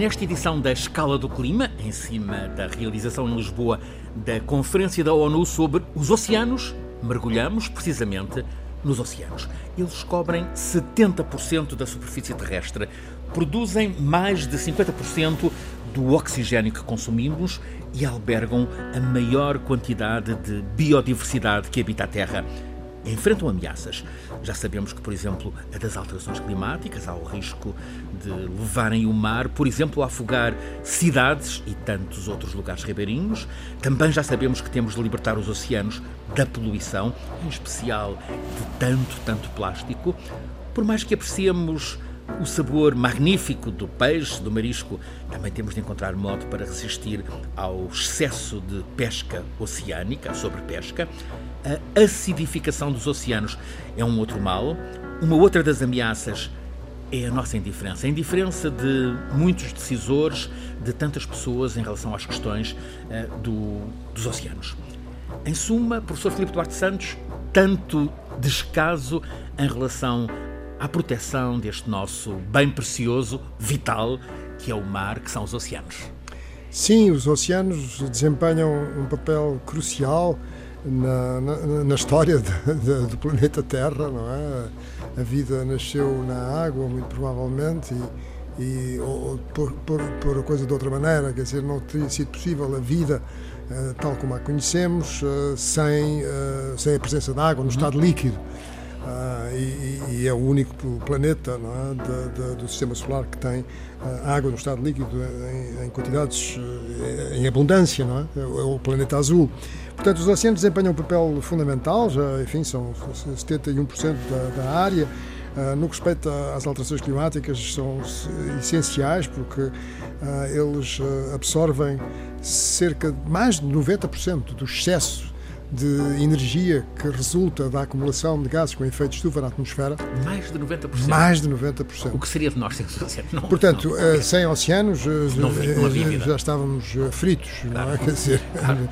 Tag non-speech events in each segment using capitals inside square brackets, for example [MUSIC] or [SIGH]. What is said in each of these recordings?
Nesta edição da Escala do Clima, em cima da realização em Lisboa da Conferência da ONU sobre os oceanos, mergulhamos precisamente nos oceanos. Eles cobrem 70% da superfície terrestre, produzem mais de 50% do oxigênio que consumimos e albergam a maior quantidade de biodiversidade que habita a Terra enfrentam ameaças. Já sabemos que, por exemplo, a das alterações climáticas, há o risco de levarem o mar, por exemplo, a afogar cidades e tantos outros lugares ribeirinhos. Também já sabemos que temos de libertar os oceanos da poluição, em especial de tanto, tanto plástico. Por mais que apreciemos o sabor magnífico do peixe, do marisco, também temos de encontrar modo para resistir ao excesso de pesca oceânica, sobrepesca. A acidificação dos oceanos é um outro mal. Uma outra das ameaças é a nossa indiferença. A indiferença de muitos decisores, de tantas pessoas em relação às questões uh, do, dos oceanos. Em suma, professor Filipe Duarte Santos, tanto descaso em relação à proteção deste nosso bem precioso, vital, que é o mar, que são os oceanos. Sim, os oceanos desempenham um papel crucial na, na, na história de, de, do planeta Terra, não é? A vida nasceu na água, muito provavelmente, e, e ou, por, por, por a coisa de outra maneira, quer dizer, não teria sido possível a vida uh, tal como a conhecemos uh, sem, uh, sem a presença da água no uhum. estado líquido. Uh, e, e, é o único planeta é, de, de, do sistema solar que tem uh, água no estado líquido em, em quantidades uh, em abundância, não é? é? o planeta azul. Portanto, os oceanos desempenham um papel fundamental, já, enfim, são 71% da, da área. Uh, no que respeita às alterações climáticas, são essenciais porque uh, eles uh, absorvem cerca de mais de 90% do excesso de energia que resulta da acumulação de gases com efeito de estufa na atmosfera. Mais de 90%? Mais de 90%. O que seria de nós sem oceanos? Não, Portanto, não, uh, sem oceanos, não, não já estávamos fritos, claro. não é? Quer dizer, claro.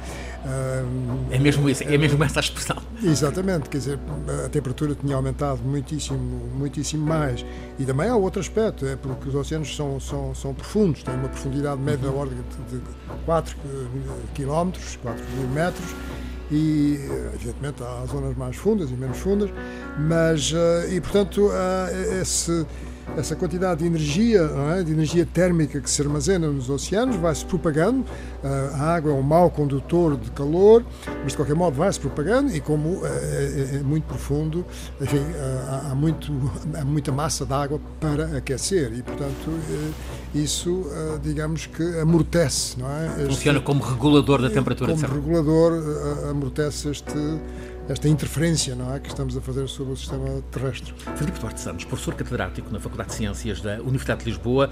É mesmo isso, é mesmo essa a expressão. Exatamente, quer dizer, a temperatura tinha aumentado muitíssimo, muitíssimo mais. E também há outro aspecto, é porque os oceanos são, são, são profundos, têm uma profundidade média da ordem de 4 km, 4 metros, e evidentemente há zonas mais fundas e menos fundas, mas eh, e portanto esse essa quantidade de energia, é? de energia térmica que se armazena nos oceanos, vai se propagando. A água é um mau condutor de calor, mas de qualquer modo vai se propagando e como é, é, é muito profundo, enfim, há, muito, [LAUGHS] há muita massa de água para aquecer e, portanto, eh, isso, eh, digamos que amortece, não é? Funciona como regulador da temperatura. Como regulador eh, amortece este esta interferência não é, que estamos a fazer sobre o sistema terrestre. Filipe Duarte Santos, professor catedrático na Faculdade de Ciências da Universidade de Lisboa,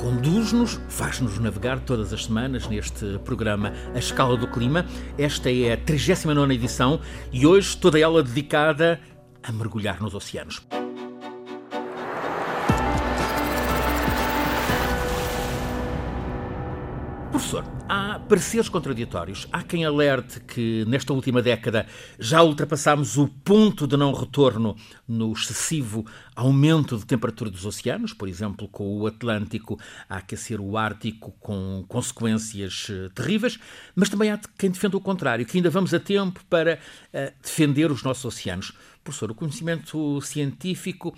conduz-nos, faz-nos navegar todas as semanas neste programa A Escala do Clima. Esta é a 39 edição e hoje toda ela dedicada a mergulhar nos oceanos. Professor, há pareceres contraditórios. Há quem alerte que nesta última década já ultrapassámos o ponto de não retorno no excessivo aumento de temperatura dos oceanos, por exemplo, com o Atlântico a aquecer o Ártico com consequências eh, terríveis, mas também há quem defenda o contrário, que ainda vamos a tempo para uh, defender os nossos oceanos. Professor, o conhecimento científico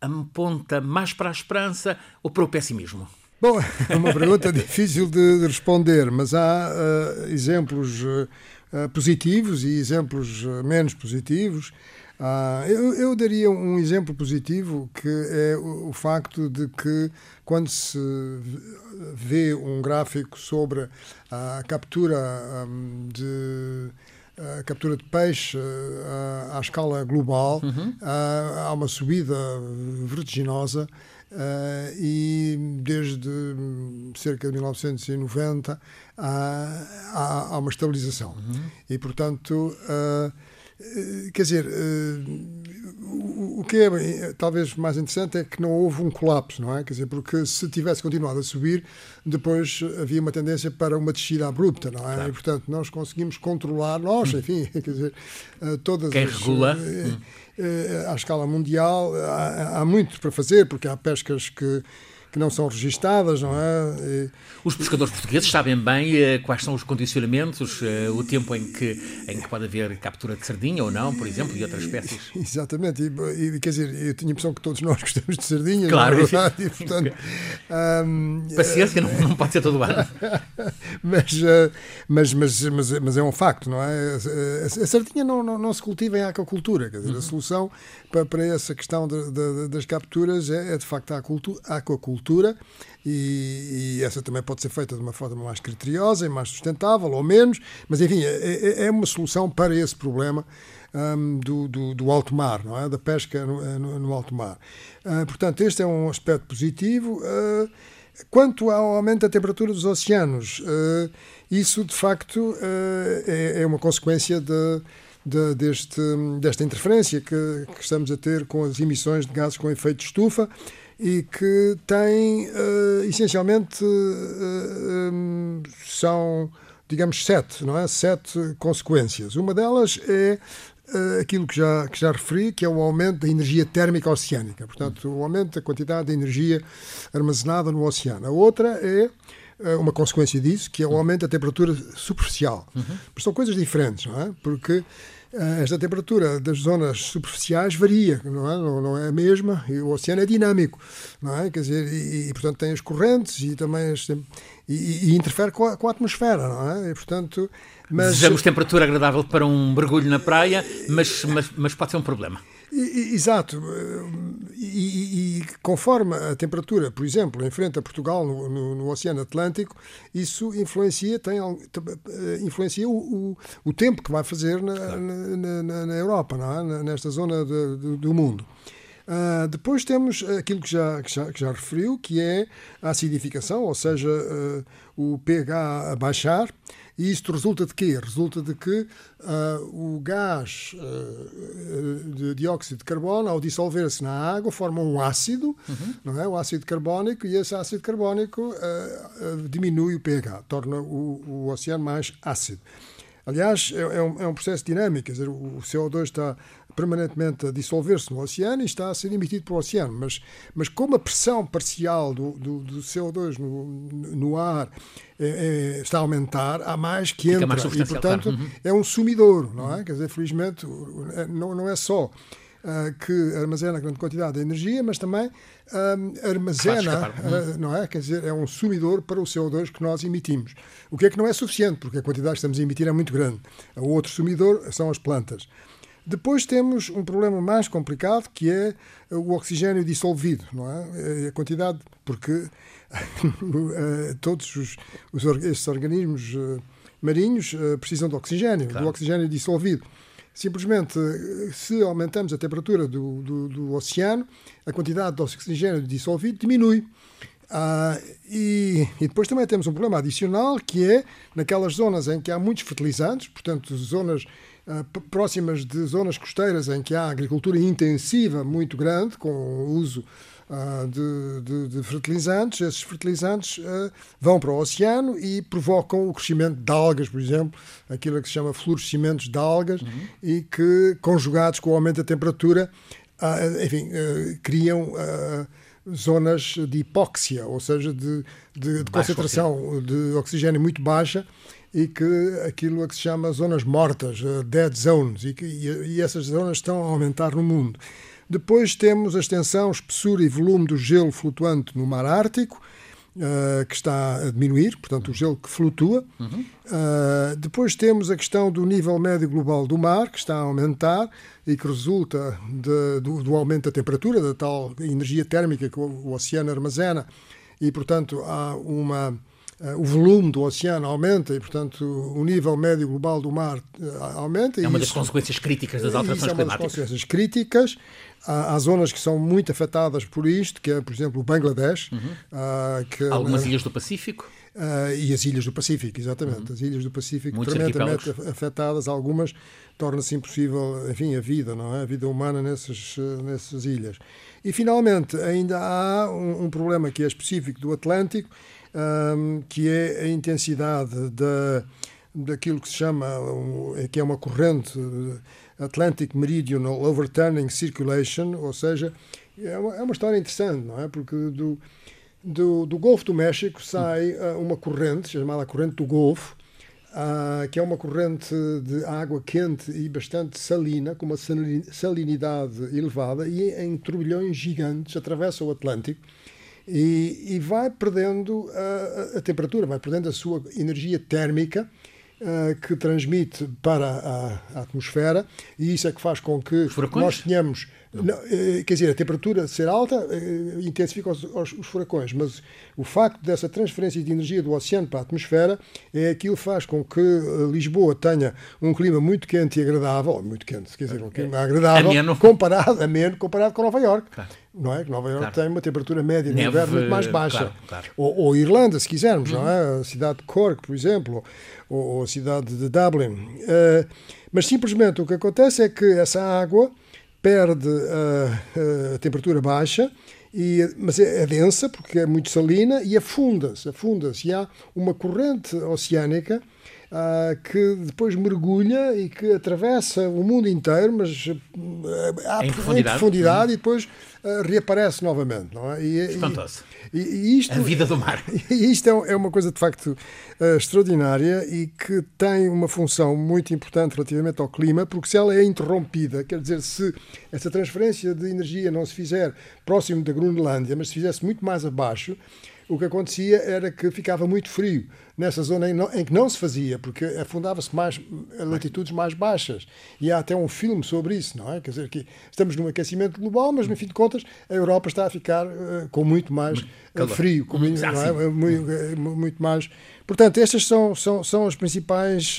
aponta mais para a esperança ou para o pessimismo? Bom, é [LAUGHS] uma pergunta difícil de responder, mas há uh, exemplos uh, positivos e exemplos menos positivos. Uh, eu, eu, daria um exemplo positivo que é o, o, facto de que quando se vê um gráfico sobre a captura um, de a captura de peixe à escala global, uhum. há uma subida vertiginosa Uh, e desde cerca de 1990 há, há, há uma estabilização. Uhum. E, portanto, uh, quer dizer, uh, o que é talvez mais interessante é que não houve um colapso, não é? Quer dizer, porque se tivesse continuado a subir, depois havia uma tendência para uma descida abrupta, não é? Claro. E, portanto, nós conseguimos controlar, nós, hum. enfim, [LAUGHS] quer dizer, todas Quem as. regula. Hum eh, à escala mundial. Há, há muito para fazer, porque há pescas que que não são registadas, não é? Os pescadores portugueses sabem bem uh, quais são os condicionamentos, uh, o tempo em que, em que pode haver captura de sardinha ou não, por exemplo, e outras espécies. [LAUGHS] Exatamente, e, e quer dizer, eu tenho a impressão que todos nós [LAUGHS] gostamos de sardinha, claro, não é? E, portanto, [LAUGHS] Paciência, não, não pode ser todo o ano. mas, uh, mas, mas, mas, mas, é um facto, não é? A, a sardinha não, não, não, se cultiva em aquacultura, quer dizer, uhum. a solução para, essa questão de, de, das capturas é, é, de facto a aquacultura e, e, essa também pode ser feita de uma forma mais criteriosa e mais sustentável ou menos, mas enfim, é, é, é uma solução para esse problema um, do, do, do, alto mar, não é? da pesca no, no, no alto mar. Uh, portanto, este é um aspecto positivo. Uh, quanto ao aumento da temperatura dos oceanos, uh, isso de facto é, é, uma consequência de, de, deste, desta interferência que, que, estamos a ter com as emissões de gases com efeito de estufa e que tem essencialmente um, são digamos, sete, não é? Sete consequências. Uma delas é uh, aquilo que já, que já referi, que é o aumento da energia térmica oceânica, portanto, o aumento da quantidade de energia armazenada no oceano. A outra é uh, uma consequência disso, que é o aumento da temperatura superficial. Uhum. Mas são coisas diferentes, não é? Porque eh, esta temperatura das zonas superficiais varia, não é, não, não é a mesma, e o oceano é dinâmico, não é? Quer dizer, e, e portanto tem as correntes e também as, e, e, interfere com a, com a, atmosfera, não é? E portanto, mas desejamos temperatura agradável para um mergulho na praia, mas, mas, mas pode ser um problema. Exato. E, e, conforme a temperatura, por exemplo, enfrenta Portugal no, no, no Oceano Atlântico, isso influencia, tem, eh, influencia o, o, o tempo que vai fazer na, claro. na, na, na, Europa, não é? nesta zona de, de, do mundo. Uh, depois temos aquilo que já, que, já, que já referiu, que é a acidificação, ou seja, uh, o pH a baixar. E isto resulta de quê? Resulta de que uh, o gás uh, de dióxido de carbono, ao dissolver-se na água, forma um ácido, uhum. não é? o ácido carbónico, e esse ácido carbónico uh, diminui o pH, torna o, o oceano mais ácido. Aliás, é, é, um, é um processo dinâmico, quer dizer, o CO2 está permanentemente a dissolver-se no oceano e está a ser emitido para o oceano. Mas, mas como a pressão parcial do, do, do CO2 no, no ar é, é, está a aumentar, há mais que entra. Mais e, portanto, claro. uhum. é um sumidor, não é? Quer dizer, felizmente, é, não, não é só Uh, que armazena grande quantidade de energia, mas também uh, armazena, uh, não é? Quer dizer, é um sumidor para o CO2 que nós emitimos. O que é que não é suficiente, porque a quantidade que estamos a emitir é muito grande. O outro sumidor são as plantas. Depois temos um problema mais complicado que é o oxigênio dissolvido, não é? a quantidade, porque [LAUGHS] eh, todos os, os, estes organismos marinhos precisam de oxigênio, claro. do oxigênio dissolvido. Simplesmente, se aumentamos a temperatura do, do, do oceano, a quantidade de oxigênio dissolvido diminui. Ah, e, e, depois também temos um problema adicional que é naquelas zonas em que há muitos fertilizantes, portanto, zonas ah, próximas de zonas costeiras em que há agricultura intensiva muito grande, com o uso de, de, de, fertilizantes, esses fertilizantes uh, vão para o oceano e provocam o crescimento de algas, por exemplo, aquilo que se chama florescimentos de algas, uhum. e que, conjugados com o aumento da temperatura, enfim, criam zonas de hipóxia, ou seja, de, de, de concentração de oxigênio muito baixa e que aquilo a que se chama zonas mortas, dead zones, e, que, e, e, essas zonas estão a aumentar no mundo. Depois temos a extensão, espessura e volume do gelo flutuante no mar Ártico, uh, que está a diminuir, portanto, o gelo que flutua. Uhum. Uh, depois temos a questão do nível médio global do mar, que está a aumentar e que resulta de, do, do, aumento da temperatura, da tal energia térmica que o, o oceano armazena, e, portanto, há uma o volume do oceano aumenta e, portanto, o nível médio global do mar eh, aumenta. É uma das consequências críticas das alterações climáticas. É uma das consequências críticas. Há, há, zonas que são muito afetadas por isto, que é, por exemplo, o Bangladesh. Uhum. Uh, que, Algumas ilhas do Pacífico. Uh, e as ilhas do Pacífico, exatamente. Uhum. As ilhas do Pacífico Muitos tremendamente afetadas, algumas torna-se impossível, enfim, a vida, não é? A vida humana nessas, nessas ilhas. E, finalmente, ainda há um, um problema que é específico do Atlântico, um, que é a intensidade da, daquilo que se chama, que é uma corrente Atlantic Meridional Overturning Circulation, ou seja, é uma, é uma história interessante, não é? Porque do, do, do Golfo do México sai uh, uma corrente, chamada corrente do Golfo, uh, que é uma corrente de água quente e bastante salina, com uma salinidade elevada, e em turbilhões gigantes atravessa o Atlântico e, e vai perdendo a, a, temperatura, vai perdendo a sua energia térmica. Uh, que transmite para a, a, atmosfera e isso é que faz com que nós tenhamos não, eh, quer dizer, a temperatura ser alta eh, intensifica os, os, os, furacões, mas o facto dessa transferência de energia do oceano para a atmosfera é aquilo que faz com que Lisboa tenha um clima muito quente e agradável, muito quente, quer dizer, um clima agradável, ameno. comparado, ameno, comparado com Nova Iorque. Claro. Não é? Nova Iorque claro. tem uma temperatura média no inverno muito mais baixa. Claro, claro. Ou, ou, Irlanda, se quisermos, uhum. não é? A cidade de Cork, por exemplo, ou, ou a cidade de Dublin. Uh, mas simplesmente o que acontece é que essa água perde a, a temperatura baixa, e, mas é, é, densa porque é muito salina e afunda-se. Afunda-se. E há uma corrente oceânica ah, que depois mergulha e que atravessa o mundo inteiro, mas ah, em profundidade, em profundidade e depois uh, reaparece novamente. Não é? e, Espantoso. E, e isto, a vida do mar. [LAUGHS] E isto é, é uma coisa de facto uh, extraordinária e que tem uma função muito importante relativamente ao clima, porque se ela é interrompida, quer dizer, se essa transferência de energia não se fizer próximo da Groenlândia, mas se fizesse muito mais abaixo, o que acontecia era que ficava muito frio nessa zona em, não, em que não se fazia, porque afundava-se mais a latitudes mais baixas. E há até um filme sobre isso, não é? Quer dizer, que estamos num aquecimento global, mas no fim de contas a Europa está a ficar uh, com muito mais uh, frio, com muito, ah, é? muito, uh, muito, mais. Portanto, estas são, são, são as principais.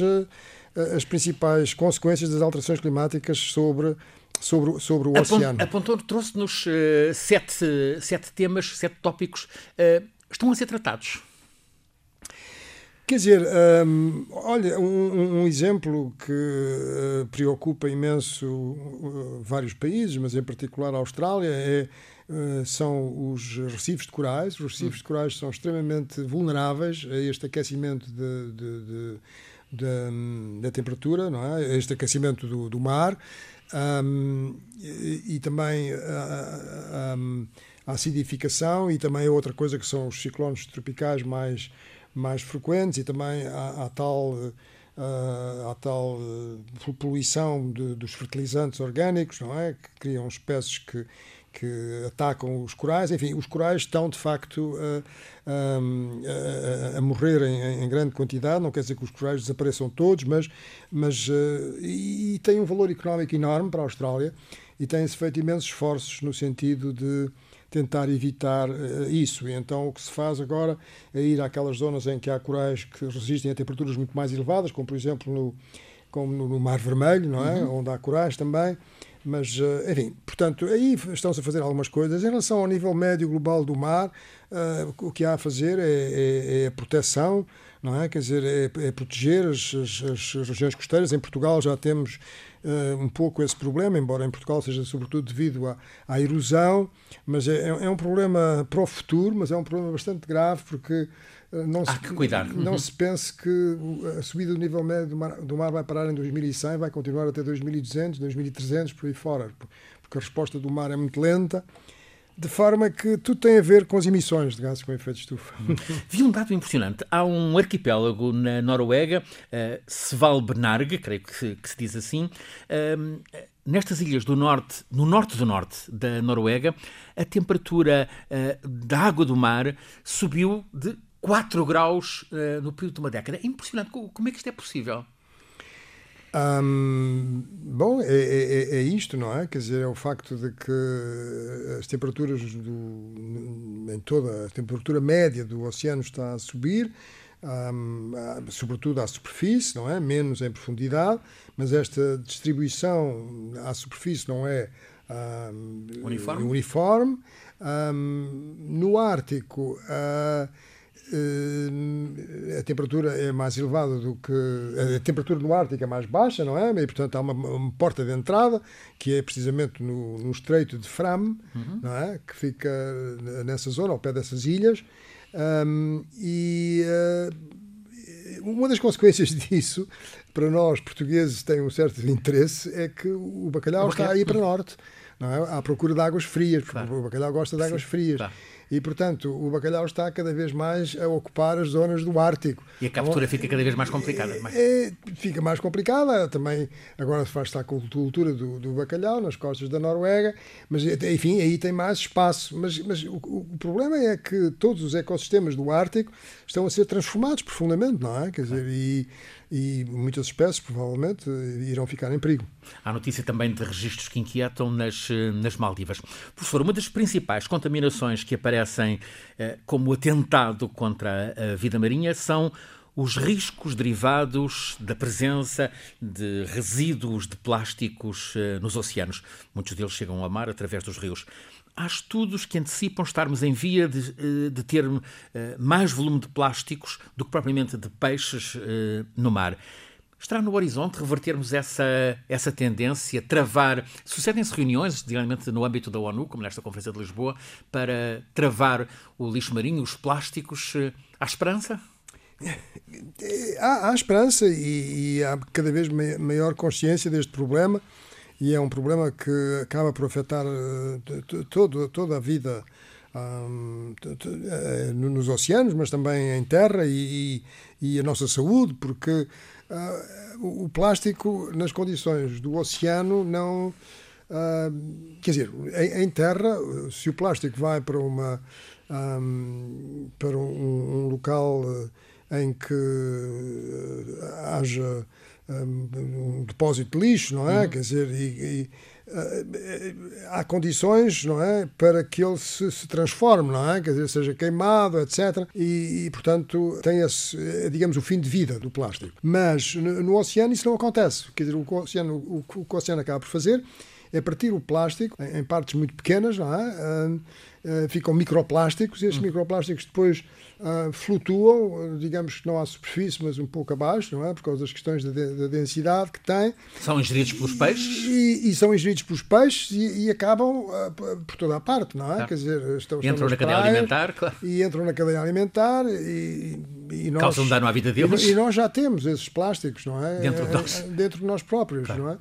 as principais consequências das alterações climáticas sobre sobre, sobre o oceano. Apontou, trouxe-nos uh, sete, sete temas, sete tópicos. Uh, estão a ser tratados? Quer dizer, um, olha, um, um, exemplo que uh, preocupa imenso uh, vários países, mas em particular a Austrália, é, uh, são os recifes de corais. Os recifes de corais são extremamente vulneráveis a este aquecimento de, de, de, da temperatura, não é? A este aquecimento do, do mar. Um, e, e, também um, a acidificação e também outra coisa que são os ciclones tropicais mais, mais frequentes e também a tal, uh, tal uh, poluição de, dos fertilizantes orgânicos, não é? Que criam espécies que, que atacam os corais. Enfim, os corais estão de facto a, a, a morrer em, em, grande quantidade. Não quer dizer que os corais desapareçam todos, mas, mas uh, e, e tem um valor económico enorme para a Austrália e tem-se feito imensos esforços no sentido de tentar evitar uh, isso. E então o que se faz agora é ir àquelas zonas em que há corais que resistem a temperaturas muito mais elevadas, como por exemplo no, como no Mar Vermelho, não é? Uhum. Onde há corais também. Mas, uh, enfim, portanto, aí estão-se a fazer algumas coisas. Em relação ao nível médio global do mar, uh, o que há a fazer é, é, é a proteção, não é? Quer dizer, é, é proteger as, as, as, regiões costeiras. Em Portugal já temos um pouco esse problema, embora em Portugal seja sobretudo devido à, à erosão, mas é, é, um problema para o futuro, mas é um problema bastante grave porque uh, não, Há se, que cuidar. [LAUGHS] não se pense que a subida do nível médio do mar, do mar vai parar em 2100, vai continuar até 2200, 2300, por aí fora, porque a resposta do mar é muito lenta de forma que tudo tem a ver com as emissões de gases com efeito de estufa. [LAUGHS] Vi um dado impressionante. Há um arquipélago na Noruega, uh, Svalbard, creio que se, que se diz assim, uh, nestas ilhas do norte, no norte do norte da Noruega, a temperatura uh, da água do mar subiu de 4 graus uh, no período de uma década. É impressionante. Como é que isto é possível? Bom, é, é, é, isto, não é? Quer dizer, é o facto de que as temperaturas do, em toda a temperatura média do oceano está a subir, um, sobretudo à superfície, não é? Menos em profundidade, mas esta distribuição à superfície não é uniforme. uniforme. no Ártico, uh, a temperatura é mais elevada do que. A temperatura no Ártico é mais baixa, não é? E, portanto, há uma, uma porta de entrada, que é precisamente no, no Estreito de Fram, uhum. não é? Que fica nessa zona, ao pé dessas ilhas. Um, e uh, uma das consequências [LAUGHS] disso, para nós portugueses, tem um certo interesse, é que o bacalhau, o bacalhau. está aí para norte, não é? À procura de águas frias, porque claro. o bacalhau gosta de águas Sim, frias. Claro. E, portanto, o bacalhau está cada vez mais a ocupar as zonas do Ártico. E a captura fica cada vez mais complicada. É, fica mais complicada. Também agora se faz a cultura do, do, bacalhau nas costas da Noruega, mas, enfim, aí tem mais espaço. Mas, mas o, o, problema é que todos os ecossistemas do Ártico estão a ser transformados profundamente, não é? Quer dizer, e e muitas espécies provavelmente irão ficar em perigo. Há notícia também de registros que inquietam nas, nas Maldivas. Professor, uma das principais contaminações que aparecem eh, como atentado contra a vida marinha são os riscos derivados da presença de resíduos de plásticos eh, nos oceanos. Muitos deles chegam ao mar através dos rios há estudos que antecipam estarmos em via de, eh, de ter eh, mais volume de plásticos do que propriamente de peixes eh, no mar. Estará no horizonte revertermos essa, essa tendência, travar. Sucedem-se reuniões, diariamente no âmbito da ONU, como nesta Conferência de Lisboa, para travar o lixo marinho, os plásticos. Há esperança? Há, há esperança e, e, há cada vez maior consciência deste problema e é um problema que acaba por afetar eh, toda a vida um, eh, nos oceanos, mas também em terra e, e a nossa saúde, porque uh, o plástico nas condições do oceano não. Uh, quer dizer, em, em, terra, se o plástico vai para uma um, para um, um local em que haja um depósito de lixo, não é? Uhum. Quer dizer, e, e, uh, há condições, não é, para que ele se, se, transforme, não é? Quer dizer, seja queimado, etc. E, e, portanto, tem esse, eh, digamos, o fim de vida do plástico. Mas no, no oceano isso não acontece. Quer dizer, o, oceano, o, o que o oceano acaba por fazer é partir o plástico em, partes muito pequenas, não é? Uh, ficam microplásticos, e esses uhum. microplásticos depois uh, flutuam, digamos que não à superfície, mas um pouco abaixo, não é? Por causa das questões da, da densidade que têm. São ingeridos pelos peixes? E, e são ingeridos pelos peixes e, e acabam uh, por toda a parte, não é? Claro. Quer dizer, estão, entram na cadeia alimentar, claro. E entram na cadeia alimentar e, e nós. Causam dano à vida deles. E, e, nós já temos esses plásticos, não é? Dentro de nós. Dentro de nós próprios, claro. não é?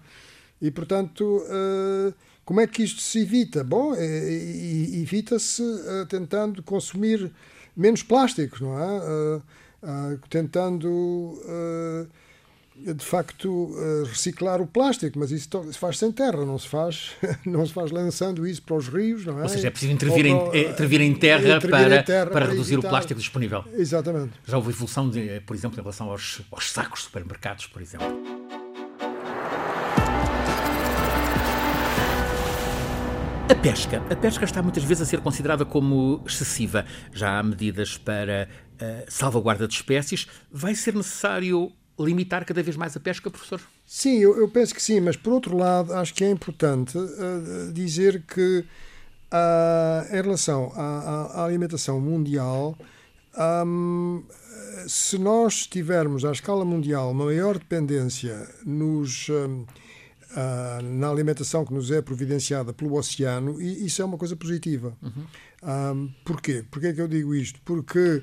E portanto. Uh, como é que isto se evita? Bom, é, evita-se uh, tentando consumir menos plásticos, não é? Uh, tentando, de facto, reciclar o plástico, mas isso se faz sem terra, não se faz, [LAUGHS] não se faz lançando isso para os rios, não é? Ou seja, é preciso intervir, para, em, intervir em terra, intervir para, em terra para, para, reduzir evitar. o plástico disponível. Exatamente. Já houve evolução, de, por exemplo, em relação aos, aos sacos de supermercados, por exemplo. A pesca. A pesca está muitas vezes a ser considerada como excessiva. Já há medidas para uh, salvaguarda de espécies. Vai ser necessário limitar cada vez mais a pesca, professor? Sim, eu, eu penso que sim, mas por outro lado, acho que é importante uh, dizer que uh, em relação à, à alimentação mundial, um, se nós tivermos à escala mundial uma maior dependência nos. Um, uh, na alimentação que nos é providenciada pelo oceano, e isso é uma coisa positiva. Uhum. Um, porquê? Porquê é que eu digo isto? Porque,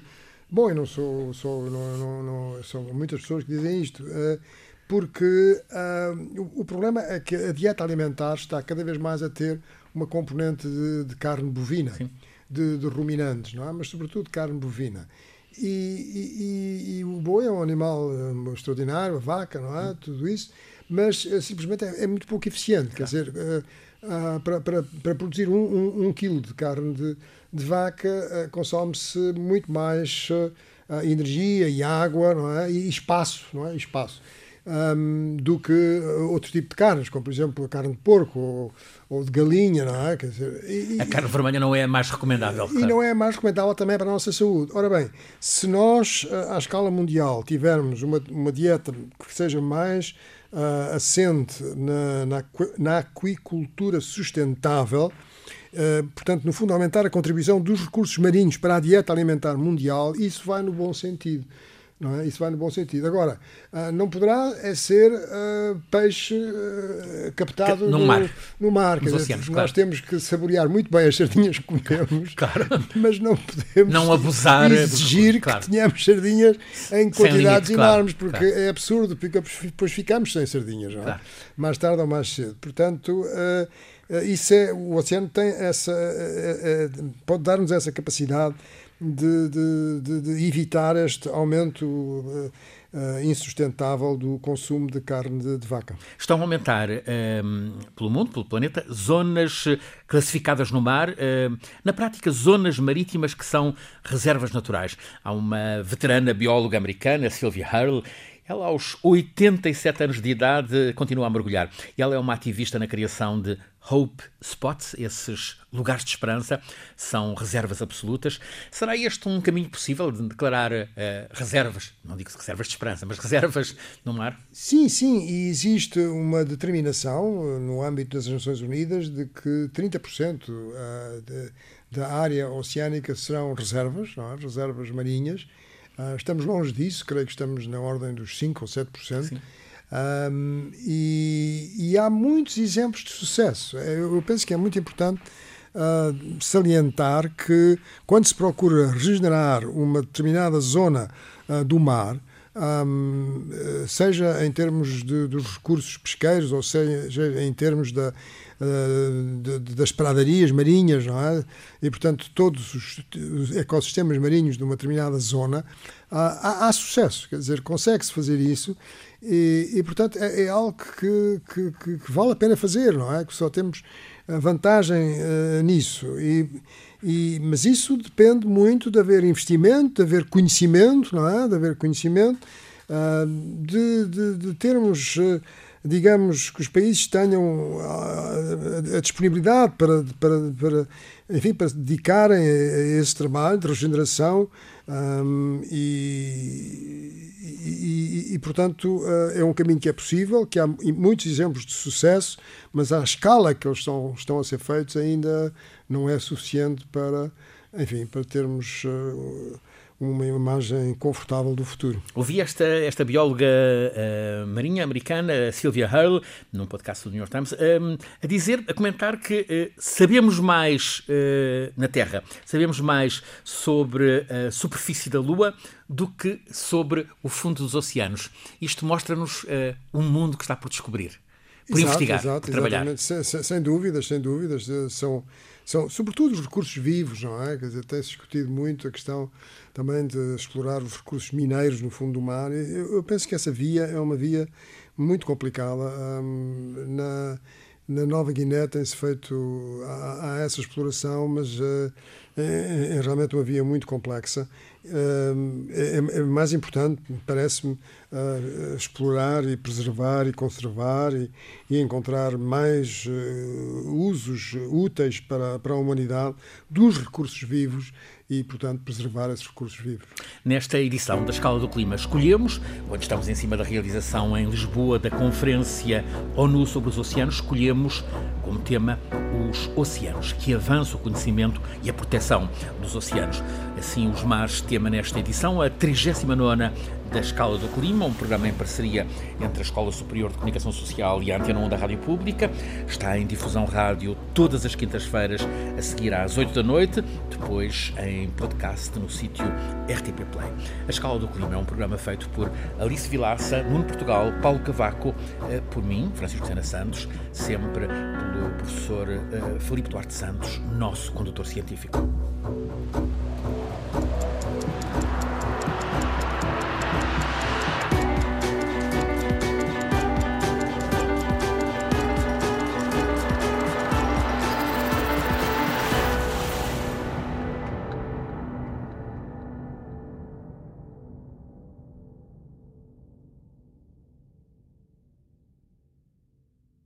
bom, eu não sou, sou, não, não, não são muitas pessoas que dizem isto, uh, porque uh, o, o, problema é que a dieta alimentar está cada vez mais a ter uma componente de, de carne bovina, de, de, ruminantes, não é? mas sobretudo carne bovina. E, e, e, o boi é um animal extraordinário, a vaca, não é? Tudo isso mas uh, simplesmente é, é, muito pouco eficiente. Quer dizer, uh, uh, para, para, para, produzir um, um, um, quilo de carne de, de vaca consome-se muito mais energia e água não é? e espaço, não é? espaço. Um, do que outro tipo de carnes, como por exemplo a carne de porco ou, ou de galinha, não é? Quer dizer, e, a carne vermelha não é a mais recomendável. E claro. não é a mais recomendável também para a nossa saúde. Ora bem, se nós, à escala mundial, tivermos uma, uma dieta que seja mais uh, assente na, na, na aquicultura sustentável, Uh, portanto, no fundo, aumentar a contribuição dos recursos marinhos para a dieta alimentar mundial, isso vai no bom sentido. Não é? Isso vai no bom sentido. Agora, uh, não poderá é ser uh, peixe uh, captado no, no, mar. No mar. Dizer, oceanos, nós claro. temos que saborear muito bem as sardinhas que comemos, [LAUGHS] claro. mas não podemos não abusar exigir claro. que tenhamos sardinhas em quantidades enormes, porque é absurdo, porque depois ficamos sem sardinhas, é? mais tarde ou mais cedo. Portanto, isso é, o oceano tem essa, pode dar-nos essa capacidade de, de, de, de evitar este aumento uh, insustentável do consumo de carne de, vaca. Estão a aumentar uh, pelo mundo, pelo planeta, zonas classificadas no mar, uh, na prática, zonas marítimas que são reservas naturais. Há uma veterana bióloga americana, Sylvia Hurl, ela, aos 87 anos de idade, continua a mergulhar. Ela é uma ativista na criação de Hope Spots, esses lugares de esperança, são reservas absolutas. Será este um caminho possível de declarar uh, reservas, não digo reservas de esperança, mas reservas no mar? Sim, sim, e existe uma determinação no âmbito das Nações Unidas de que 30% uh, de, da área oceânica serão reservas, é? reservas marinhas. Uh, estamos longe disso, creio que estamos na ordem dos 5% ou 7%. Sim. Um, e, e, há muitos exemplos de sucesso. Eu penso que é muito importante uh, salientar que quando se procura regenerar uma determinada zona uh, do mar, um, seja em termos de, dos recursos pesqueiros ou seja em termos da, uh, de, das pradarias marinhas, não é? E, portanto, todos os ecossistemas marinhos de uma determinada zona, há, há sucesso, quer dizer, consegue-se fazer isso e, e portanto, é, é algo que, que, que, vale a pena fazer, não é? Que só temos vantagem uh, nisso. E, e, mas isso depende muito de haver investimento, de haver conhecimento, não é? De haver conhecimento, uh, de, de, de, termos. Uh, digamos que os países tenham a, a disponibilidade para, para, para, enfim, para dedicarem a esse trabalho de regeneração um, e, e, e, portanto, eh, é um caminho que é possível, que há muitos exemplos de sucesso, mas a escala que eles estão, estão a ser feitos ainda não é suficiente para, enfim, para termos uh, uma imagem confortável do futuro. Ouvi esta, esta bióloga uh, marinha americana, Sylvia Hurl, num podcast do New York Times, um, a dizer, a comentar que uh, sabemos mais uh, na Terra, sabemos mais sobre a superfície da Lua do que sobre o fundo dos oceanos. Isto mostra-nos um mundo que está por descobrir, por exato, investigar, exato, por trabalhar. Sem, sem, dúvidas, sem dúvidas. São, são, sobretudo, os recursos vivos, não é? Quer dizer, tem-se discutido muito a questão também de explorar os recursos mineiros no fundo do mar. Eu, eu penso que essa via é uma via muito complicada. Na, na Nova Guiné tem-se feito há, essa exploração, mas uh, é, é, realmente uma via muito complexa. Uh, é, é, mais importante, parece-me, uh, explorar e preservar e conservar e, e encontrar mais usos úteis para, para a humanidade dos recursos vivos e, portanto, preservar esses recursos vivos. Nesta edição da Escala do Clima, escolhemos, quando estamos em cima da realização em Lisboa da Conferência ONU sobre os Oceanos, escolhemos como tema os oceanos, que avança o conhecimento e a proteção dos oceanos. Assim, os mares, tema nesta edição, a 39 da Escala do Clima, um programa em parceria entre a Escola Superior de Comunicação Social e a Antena 1 da Rádio Pública. Está em difusão rádio todas as quintas-feiras, a seguir às 8 da noite, depois em podcast no sítio RTP Play. A Escala do Clima é um programa feito por Alice Vilaça, Nuno Portugal, Paulo Cavaco, eh, por mim, Francisco Sena Santos, sempre pelo professor eh, Felipe Duarte Santos, nosso condutor científico.